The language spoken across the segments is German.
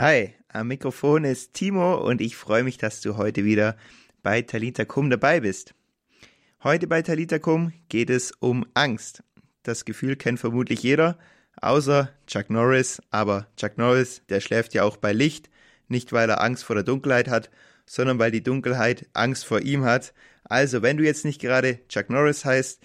Hi, am Mikrofon ist Timo und ich freue mich, dass du heute wieder bei Talita Kum dabei bist. Heute bei Talita Kum geht es um Angst. Das Gefühl kennt vermutlich jeder, außer Chuck Norris, aber Chuck Norris, der schläft ja auch bei Licht, nicht weil er Angst vor der Dunkelheit hat, sondern weil die Dunkelheit Angst vor ihm hat. Also, wenn du jetzt nicht gerade Chuck Norris heißt,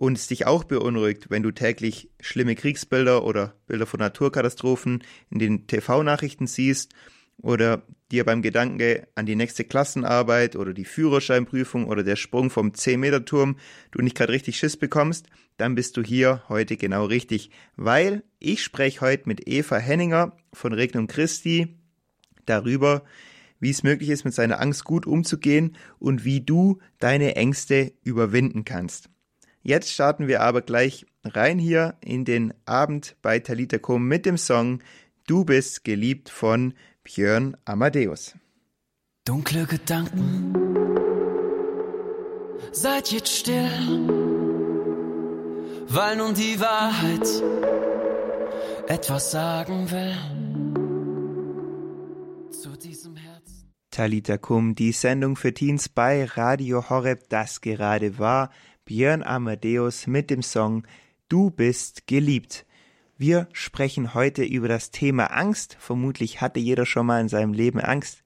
und es dich auch beunruhigt, wenn du täglich schlimme Kriegsbilder oder Bilder von Naturkatastrophen in den TV-Nachrichten siehst oder dir beim Gedanke an die nächste Klassenarbeit oder die Führerscheinprüfung oder der Sprung vom 10-Meter-Turm du nicht gerade richtig Schiss bekommst, dann bist du hier heute genau richtig, weil ich spreche heute mit Eva Henninger von Regnum Christi darüber, wie es möglich ist, mit seiner Angst gut umzugehen und wie du deine Ängste überwinden kannst. Jetzt starten wir aber gleich rein hier in den Abend bei Talita Kum mit dem Song Du bist geliebt von Björn Amadeus. Dunkle Gedanken, seid jetzt still, weil nun die Wahrheit etwas sagen will. Zu diesem Herzen. Talita Kum, die Sendung für Teens bei Radio Horeb, das gerade war. Björn Amadeus mit dem Song Du bist geliebt. Wir sprechen heute über das Thema Angst. Vermutlich hatte jeder schon mal in seinem Leben Angst.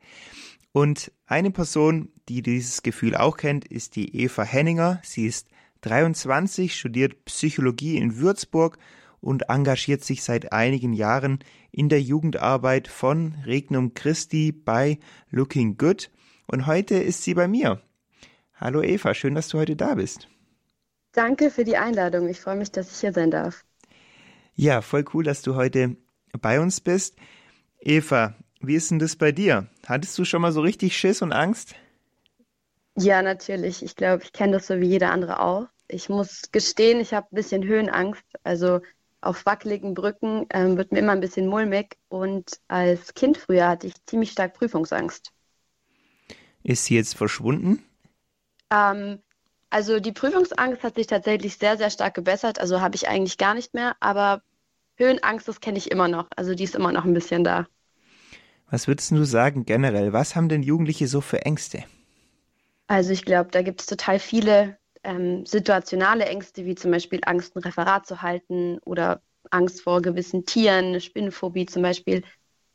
Und eine Person, die dieses Gefühl auch kennt, ist die Eva Henninger. Sie ist 23, studiert Psychologie in Würzburg und engagiert sich seit einigen Jahren in der Jugendarbeit von Regnum Christi bei Looking Good. Und heute ist sie bei mir. Hallo Eva, schön, dass du heute da bist. Danke für die Einladung. Ich freue mich, dass ich hier sein darf. Ja, voll cool, dass du heute bei uns bist. Eva, wie ist denn das bei dir? Hattest du schon mal so richtig Schiss und Angst? Ja, natürlich. Ich glaube, ich kenne das so wie jeder andere auch. Ich muss gestehen, ich habe ein bisschen Höhenangst. Also auf wackeligen Brücken ähm, wird mir immer ein bisschen mulmig. Und als Kind früher hatte ich ziemlich stark Prüfungsangst. Ist sie jetzt verschwunden? Ähm, also die Prüfungsangst hat sich tatsächlich sehr, sehr stark gebessert. Also habe ich eigentlich gar nicht mehr. Aber Höhenangst, das kenne ich immer noch. Also die ist immer noch ein bisschen da. Was würdest du sagen generell? Was haben denn Jugendliche so für Ängste? Also ich glaube, da gibt es total viele ähm, situationale Ängste, wie zum Beispiel Angst, ein Referat zu halten oder Angst vor gewissen Tieren, eine Spinnenphobie zum Beispiel,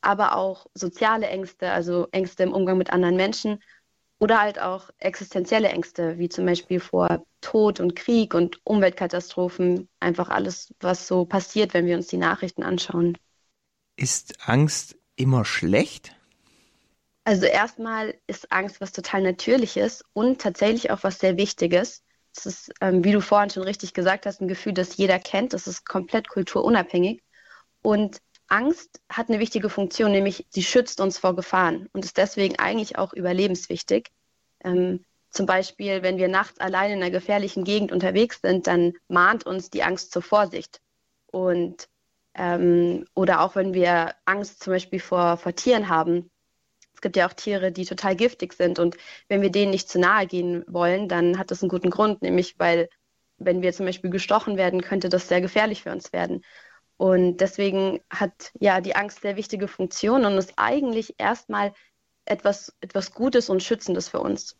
aber auch soziale Ängste, also Ängste im Umgang mit anderen Menschen oder halt auch existenzielle Ängste, wie zum Beispiel vor Tod und Krieg und Umweltkatastrophen. Einfach alles, was so passiert, wenn wir uns die Nachrichten anschauen. Ist Angst immer schlecht? Also erstmal ist Angst was total Natürliches und tatsächlich auch was sehr Wichtiges. Es ist, ähm, wie du vorhin schon richtig gesagt hast, ein Gefühl, das jeder kennt. Das ist komplett kulturunabhängig. Und Angst hat eine wichtige Funktion, nämlich sie schützt uns vor Gefahren und ist deswegen eigentlich auch überlebenswichtig. Ähm, zum Beispiel, wenn wir nachts allein in einer gefährlichen Gegend unterwegs sind, dann mahnt uns die Angst zur Vorsicht. Und ähm, oder auch wenn wir Angst zum Beispiel vor, vor Tieren haben. Es gibt ja auch Tiere, die total giftig sind. Und wenn wir denen nicht zu nahe gehen wollen, dann hat das einen guten Grund, nämlich weil, wenn wir zum Beispiel gestochen werden, könnte das sehr gefährlich für uns werden. Und deswegen hat ja die Angst sehr wichtige Funktion und ist eigentlich erstmal etwas, etwas Gutes und Schützendes für uns.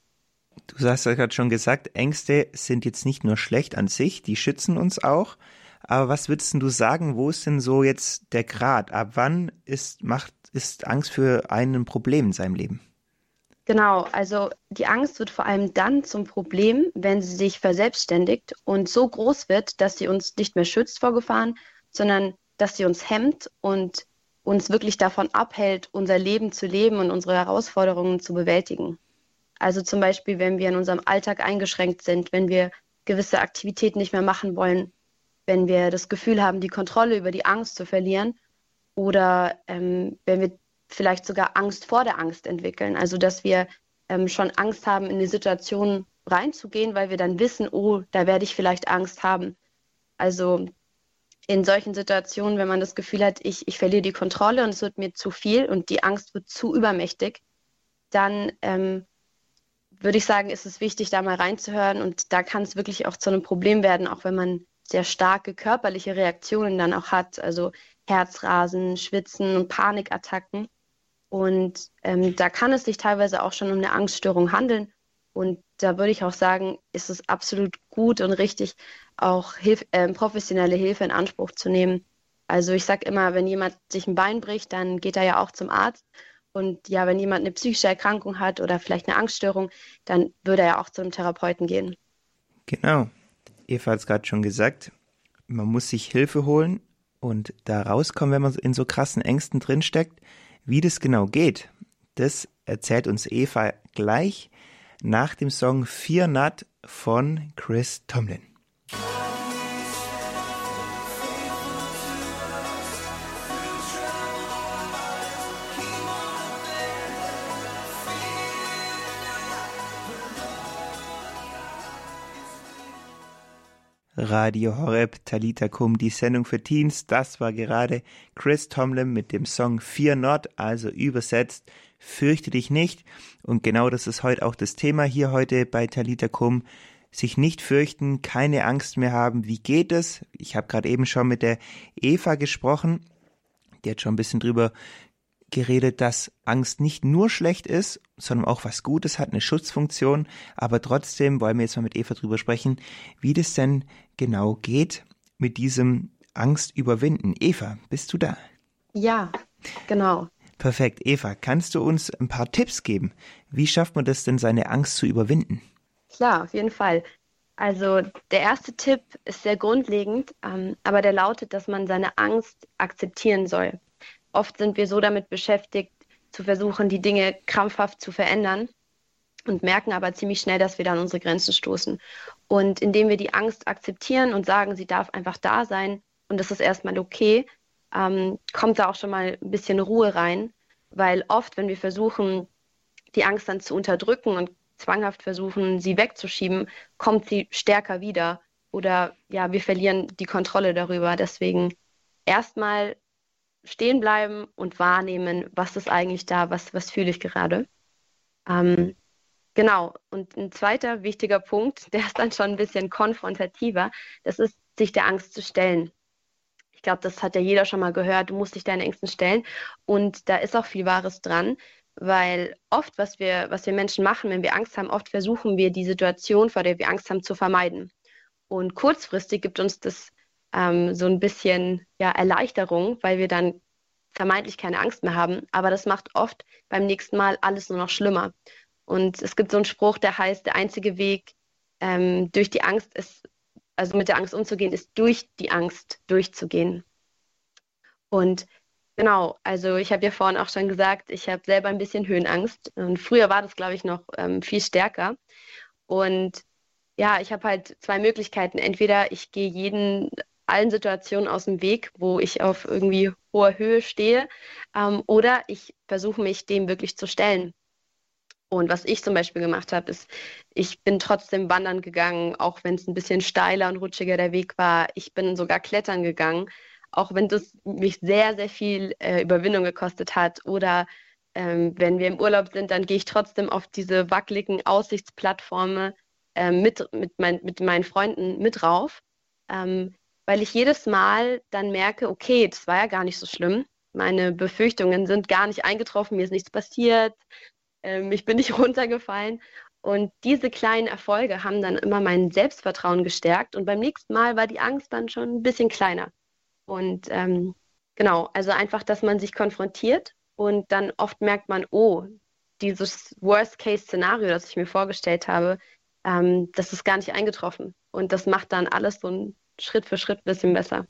Du hast ja gerade schon gesagt, Ängste sind jetzt nicht nur schlecht an sich, die schützen uns auch. Aber was würdest du sagen, wo ist denn so jetzt der Grad? Ab wann ist, macht, ist Angst für einen ein Problem in seinem Leben? Genau, also die Angst wird vor allem dann zum Problem, wenn sie sich verselbstständigt und so groß wird, dass sie uns nicht mehr schützt vor Gefahren, sondern dass sie uns hemmt und uns wirklich davon abhält, unser Leben zu leben und unsere Herausforderungen zu bewältigen. Also zum Beispiel, wenn wir in unserem Alltag eingeschränkt sind, wenn wir gewisse Aktivitäten nicht mehr machen wollen, wenn wir das Gefühl haben, die Kontrolle über die Angst zu verlieren oder ähm, wenn wir vielleicht sogar Angst vor der Angst entwickeln. Also dass wir ähm, schon Angst haben, in die Situation reinzugehen, weil wir dann wissen, oh, da werde ich vielleicht Angst haben. Also in solchen Situationen, wenn man das Gefühl hat, ich, ich verliere die Kontrolle und es wird mir zu viel und die Angst wird zu übermächtig, dann ähm, würde ich sagen, ist es wichtig, da mal reinzuhören und da kann es wirklich auch zu einem Problem werden, auch wenn man sehr starke körperliche Reaktionen dann auch hat, also Herzrasen, Schwitzen und Panikattacken. Und ähm, da kann es sich teilweise auch schon um eine Angststörung handeln. Und da würde ich auch sagen, ist es absolut gut und richtig, auch Hilf äh, professionelle Hilfe in Anspruch zu nehmen. Also ich sage immer, wenn jemand sich ein Bein bricht, dann geht er ja auch zum Arzt. Und ja, wenn jemand eine psychische Erkrankung hat oder vielleicht eine Angststörung, dann würde er ja auch zum Therapeuten gehen. Genau. Eva hat es gerade schon gesagt, man muss sich Hilfe holen und da rauskommen, wenn man in so krassen Ängsten drinsteckt. Wie das genau geht, das erzählt uns Eva gleich nach dem Song Fear Not von Chris Tomlin. Radio Horeb Talita Kum, die Sendung für Teens. Das war gerade Chris Tomlin mit dem Song Fear Not, also übersetzt Fürchte dich nicht. Und genau das ist heute auch das Thema hier heute bei Talita Kum. Sich nicht fürchten, keine Angst mehr haben. Wie geht es? Ich habe gerade eben schon mit der Eva gesprochen. Die hat schon ein bisschen drüber geredet, dass Angst nicht nur schlecht ist, sondern auch was Gutes hat, eine Schutzfunktion. Aber trotzdem wollen wir jetzt mal mit Eva drüber sprechen, wie das denn genau geht mit diesem Angst überwinden. Eva, bist du da? Ja, genau. Perfekt. Eva, kannst du uns ein paar Tipps geben? Wie schafft man das denn, seine Angst zu überwinden? Klar, auf jeden Fall. Also der erste Tipp ist sehr grundlegend, ähm, aber der lautet, dass man seine Angst akzeptieren soll. Oft sind wir so damit beschäftigt, zu versuchen, die Dinge krampfhaft zu verändern und merken aber ziemlich schnell, dass wir dann unsere Grenzen stoßen. Und indem wir die Angst akzeptieren und sagen, sie darf einfach da sein und das ist erstmal okay, ähm, kommt da auch schon mal ein bisschen Ruhe rein, weil oft, wenn wir versuchen, die Angst dann zu unterdrücken und zwanghaft versuchen, sie wegzuschieben, kommt sie stärker wieder oder ja, wir verlieren die Kontrolle darüber. Deswegen erstmal stehen bleiben und wahrnehmen, was ist eigentlich da, was, was fühle ich gerade. Ähm, genau, und ein zweiter wichtiger Punkt, der ist dann schon ein bisschen konfrontativer, das ist, sich der Angst zu stellen. Ich glaube, das hat ja jeder schon mal gehört, du musst dich deinen Ängsten stellen. Und da ist auch viel Wahres dran, weil oft, was wir, was wir Menschen machen, wenn wir Angst haben, oft versuchen wir die Situation, vor der wir Angst haben, zu vermeiden. Und kurzfristig gibt uns das ähm, so ein bisschen ja, Erleichterung, weil wir dann vermeintlich keine Angst mehr haben. Aber das macht oft beim nächsten Mal alles nur noch schlimmer. Und es gibt so einen Spruch, der heißt, der einzige Weg ähm, durch die Angst ist, also mit der Angst umzugehen, ist durch die Angst durchzugehen. Und genau, also ich habe ja vorhin auch schon gesagt, ich habe selber ein bisschen Höhenangst. Und früher war das, glaube ich, noch ähm, viel stärker. Und ja, ich habe halt zwei Möglichkeiten. Entweder ich gehe jeden allen Situationen aus dem Weg, wo ich auf irgendwie hoher Höhe stehe. Ähm, oder ich versuche mich dem wirklich zu stellen. Und was ich zum Beispiel gemacht habe, ist, ich bin trotzdem wandern gegangen, auch wenn es ein bisschen steiler und rutschiger der Weg war. Ich bin sogar klettern gegangen, auch wenn das mich sehr, sehr viel äh, Überwindung gekostet hat. Oder ähm, wenn wir im Urlaub sind, dann gehe ich trotzdem auf diese wackeligen Aussichtsplattformen äh, mit, mit, mein, mit meinen Freunden mit rauf. Ähm, weil ich jedes Mal dann merke, okay, das war ja gar nicht so schlimm. Meine Befürchtungen sind gar nicht eingetroffen, mir ist nichts passiert, ähm, ich bin nicht runtergefallen. Und diese kleinen Erfolge haben dann immer mein Selbstvertrauen gestärkt. Und beim nächsten Mal war die Angst dann schon ein bisschen kleiner. Und ähm, genau, also einfach, dass man sich konfrontiert und dann oft merkt man, oh, dieses Worst-Case-Szenario, das ich mir vorgestellt habe, ähm, das ist gar nicht eingetroffen. Und das macht dann alles so ein Schritt für Schritt ein bisschen besser.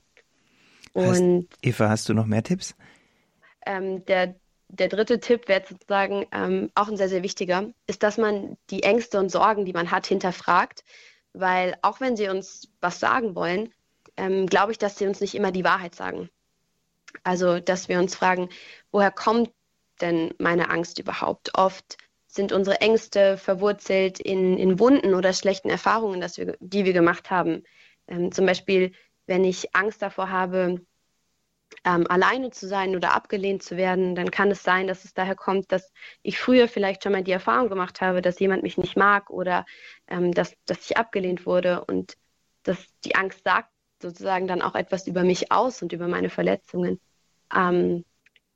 Und heißt, Eva, hast du noch mehr Tipps? Ähm, der, der dritte Tipp wäre sozusagen ähm, auch ein sehr, sehr wichtiger, ist, dass man die Ängste und Sorgen, die man hat, hinterfragt. Weil auch wenn sie uns was sagen wollen, ähm, glaube ich, dass sie uns nicht immer die Wahrheit sagen. Also, dass wir uns fragen, woher kommt denn meine Angst überhaupt? Oft sind unsere Ängste verwurzelt in, in Wunden oder schlechten Erfahrungen, dass wir, die wir gemacht haben. Ähm, zum Beispiel, wenn ich Angst davor habe, ähm, alleine zu sein oder abgelehnt zu werden, dann kann es sein, dass es daher kommt, dass ich früher vielleicht schon mal die Erfahrung gemacht habe, dass jemand mich nicht mag oder ähm, dass, dass ich abgelehnt wurde und dass die Angst sagt sozusagen dann auch etwas über mich aus und über meine Verletzungen. Ähm,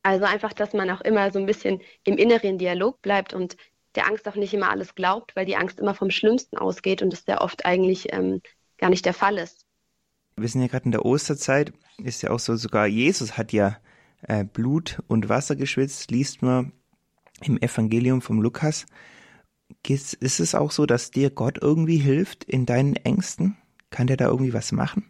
Also einfach, dass man auch immer so ein bisschen im inneren Dialog bleibt und der Angst auch nicht immer alles glaubt, weil die Angst immer vom Schlimmsten ausgeht und das sehr oft eigentlich ähm, gar nicht der Fall ist. Wir sind ja gerade in der Osterzeit, ist ja auch so, sogar Jesus hat ja äh, Blut und Wasser geschwitzt, liest man im Evangelium vom Lukas. Ist, ist es auch so, dass dir Gott irgendwie hilft in deinen Ängsten? Kann der da irgendwie was machen?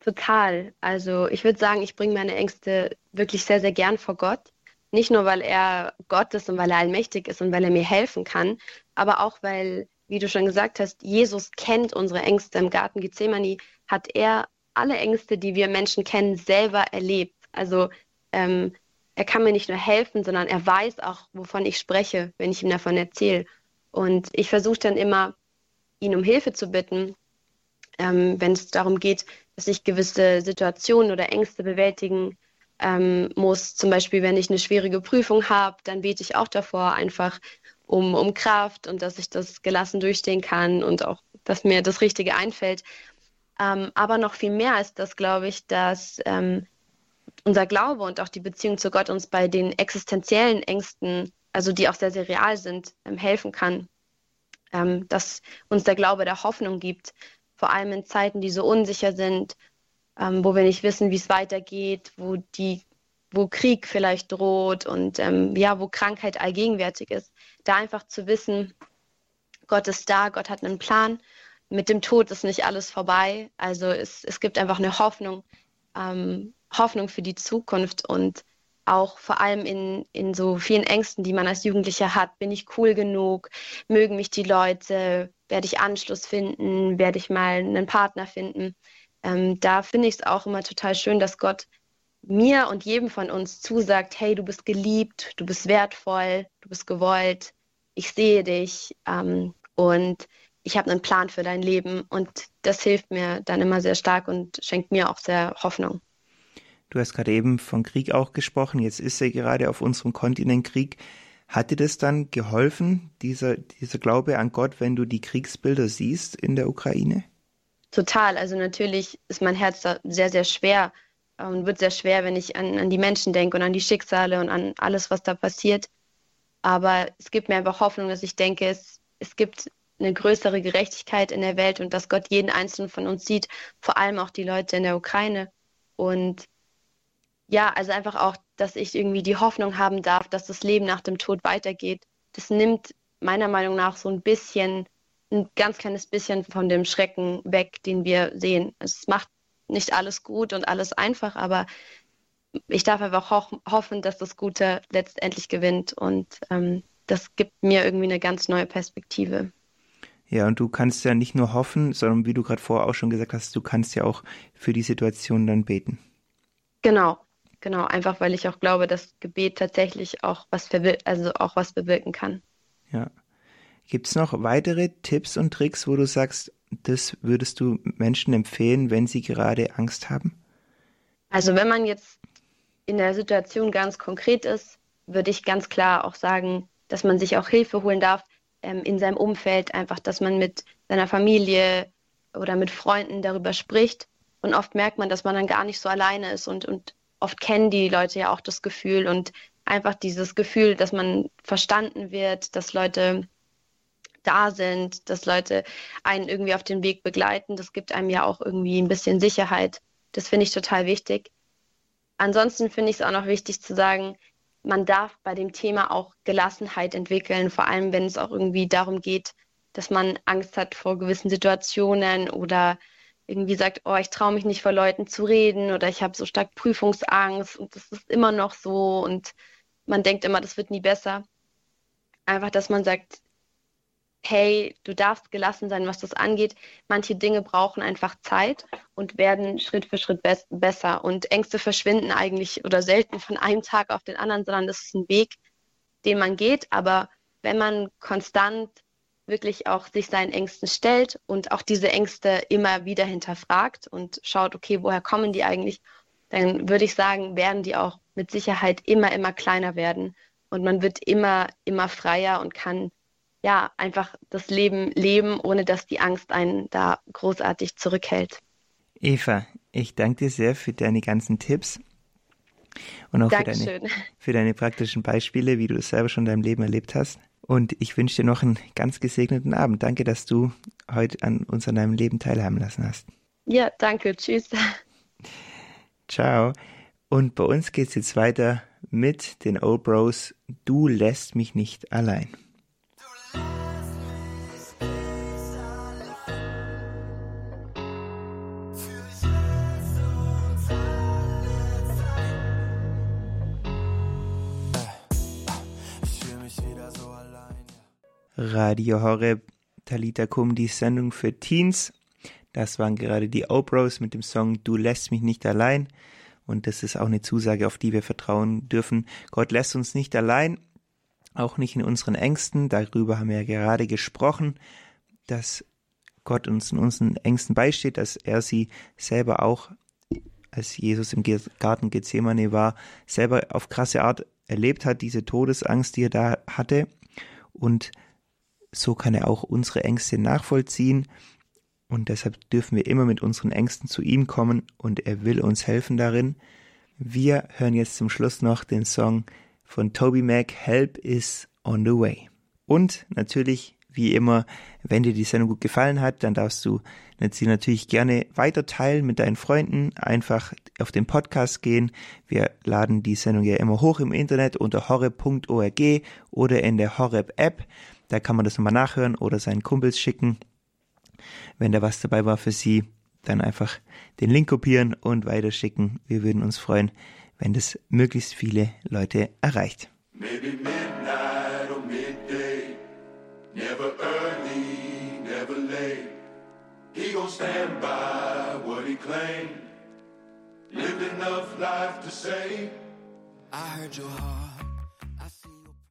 Total. Also ich würde sagen, ich bringe meine Ängste wirklich sehr, sehr gern vor Gott. Nicht nur, weil er Gott ist und weil er allmächtig ist und weil er mir helfen kann, aber auch, weil, wie du schon gesagt hast, Jesus kennt unsere Ängste. Im Garten Gethsemane hat er alle Ängste, die wir Menschen kennen, selber erlebt. Also ähm, er kann mir nicht nur helfen, sondern er weiß auch, wovon ich spreche, wenn ich ihm davon erzähle. Und ich versuche dann immer, ihn um Hilfe zu bitten, ähm, wenn es darum geht, dass ich gewisse Situationen oder Ängste bewältigen ähm, muss. Zum Beispiel, wenn ich eine schwierige Prüfung habe, dann bete ich auch davor einfach um, um Kraft und dass ich das gelassen durchstehen kann und auch, dass mir das Richtige einfällt. Ähm, aber noch viel mehr ist das, glaube ich, dass ähm, unser Glaube und auch die Beziehung zu Gott uns bei den existenziellen Ängsten, also die auch sehr, sehr real sind, ähm, helfen kann. Ähm, dass uns der Glaube der Hoffnung gibt, vor allem in Zeiten, die so unsicher sind, ähm, wo wir nicht wissen, wie es weitergeht, wo die wo Krieg vielleicht droht und ähm, ja, wo Krankheit allgegenwärtig ist, da einfach zu wissen, Gott ist da, Gott hat einen Plan. Mit dem Tod ist nicht alles vorbei. Also es, es gibt einfach eine Hoffnung, ähm, Hoffnung für die Zukunft und auch vor allem in, in so vielen Ängsten, die man als Jugendlicher hat. Bin ich cool genug? Mögen mich die Leute? Werde ich Anschluss finden? Werde ich mal einen Partner finden? Ähm, da finde ich es auch immer total schön, dass Gott mir und jedem von uns zusagt, hey, du bist geliebt, du bist wertvoll, du bist gewollt, ich sehe dich ähm, und ich habe einen Plan für dein Leben und das hilft mir dann immer sehr stark und schenkt mir auch sehr Hoffnung. Du hast gerade eben von Krieg auch gesprochen. Jetzt ist ja gerade auf unserem Kontinent Krieg. Hat dir das dann geholfen, dieser, dieser Glaube an Gott, wenn du die Kriegsbilder siehst in der Ukraine? Total. Also natürlich ist mein Herz da sehr, sehr schwer und wird sehr schwer, wenn ich an, an die Menschen denke und an die Schicksale und an alles, was da passiert. Aber es gibt mir einfach Hoffnung, dass ich denke, es, es gibt eine größere Gerechtigkeit in der Welt und dass Gott jeden einzelnen von uns sieht, vor allem auch die Leute in der Ukraine. Und ja, also einfach auch, dass ich irgendwie die Hoffnung haben darf, dass das Leben nach dem Tod weitergeht. Das nimmt meiner Meinung nach so ein bisschen, ein ganz kleines bisschen von dem Schrecken weg, den wir sehen. Es macht nicht alles gut und alles einfach, aber ich darf einfach ho hoffen, dass das Gute letztendlich gewinnt und ähm, das gibt mir irgendwie eine ganz neue Perspektive. Ja, und du kannst ja nicht nur hoffen, sondern wie du gerade vorher auch schon gesagt hast, du kannst ja auch für die Situation dann beten. Genau, Genau, einfach weil ich auch glaube, dass Gebet tatsächlich auch was, also auch was bewirken kann. Ja. Gibt es noch weitere Tipps und Tricks, wo du sagst, das würdest du Menschen empfehlen, wenn sie gerade Angst haben? Also wenn man jetzt in der Situation ganz konkret ist, würde ich ganz klar auch sagen, dass man sich auch Hilfe holen darf ähm, in seinem Umfeld, einfach, dass man mit seiner Familie oder mit Freunden darüber spricht. Und oft merkt man, dass man dann gar nicht so alleine ist und, und oft kennen die Leute ja auch das Gefühl und einfach dieses Gefühl, dass man verstanden wird, dass Leute da sind, dass Leute einen irgendwie auf den Weg begleiten. Das gibt einem ja auch irgendwie ein bisschen Sicherheit. Das finde ich total wichtig. Ansonsten finde ich es auch noch wichtig zu sagen, man darf bei dem Thema auch Gelassenheit entwickeln, vor allem wenn es auch irgendwie darum geht, dass man Angst hat vor gewissen Situationen oder irgendwie sagt, oh, ich traue mich nicht vor Leuten zu reden oder ich habe so stark Prüfungsangst und das ist immer noch so und man denkt immer, das wird nie besser. Einfach, dass man sagt, hey, du darfst gelassen sein, was das angeht. Manche Dinge brauchen einfach Zeit und werden Schritt für Schritt be besser. Und Ängste verschwinden eigentlich oder selten von einem Tag auf den anderen, sondern das ist ein Weg, den man geht. Aber wenn man konstant wirklich auch sich seinen Ängsten stellt und auch diese Ängste immer wieder hinterfragt und schaut, okay, woher kommen die eigentlich, dann würde ich sagen, werden die auch mit Sicherheit immer, immer kleiner werden und man wird immer, immer freier und kann ja einfach das Leben leben, ohne dass die Angst einen da großartig zurückhält. Eva, ich danke dir sehr für deine ganzen Tipps. Und auch für deine, für deine praktischen Beispiele, wie du es selber schon in deinem Leben erlebt hast. Und ich wünsche dir noch einen ganz gesegneten Abend. Danke, dass du heute an uns an deinem Leben teilhaben lassen hast. Ja, danke. Tschüss. Ciao. Und bei uns geht's jetzt weiter mit den Old Bros. Du lässt mich nicht allein. Radio Horeb, Talita Kum, die Sendung für Teens. Das waren gerade die Obros mit dem Song Du lässt mich nicht allein. Und das ist auch eine Zusage, auf die wir vertrauen dürfen. Gott lässt uns nicht allein, auch nicht in unseren Ängsten. Darüber haben wir ja gerade gesprochen, dass Gott uns in unseren Ängsten beisteht, dass er sie selber auch, als Jesus im Garten Gethsemane war, selber auf krasse Art erlebt hat, diese Todesangst, die er da hatte. Und so kann er auch unsere Ängste nachvollziehen. Und deshalb dürfen wir immer mit unseren Ängsten zu ihm kommen und er will uns helfen darin. Wir hören jetzt zum Schluss noch den Song von Toby Mac, Help is on the way. Und natürlich, wie immer, wenn dir die Sendung gut gefallen hat, dann darfst du sie natürlich gerne weiter teilen mit deinen Freunden. Einfach auf den Podcast gehen. Wir laden die Sendung ja immer hoch im Internet unter horreb.org oder in der Horreb App. Da kann man das nochmal nachhören oder seinen Kumpels schicken. Wenn da was dabei war für Sie, dann einfach den Link kopieren und weiterschicken. Wir würden uns freuen, wenn das möglichst viele Leute erreicht. Maybe midnight or midday, never early, never late. He gon' stand by what he claimed. Lived enough life to say. I heard your heart.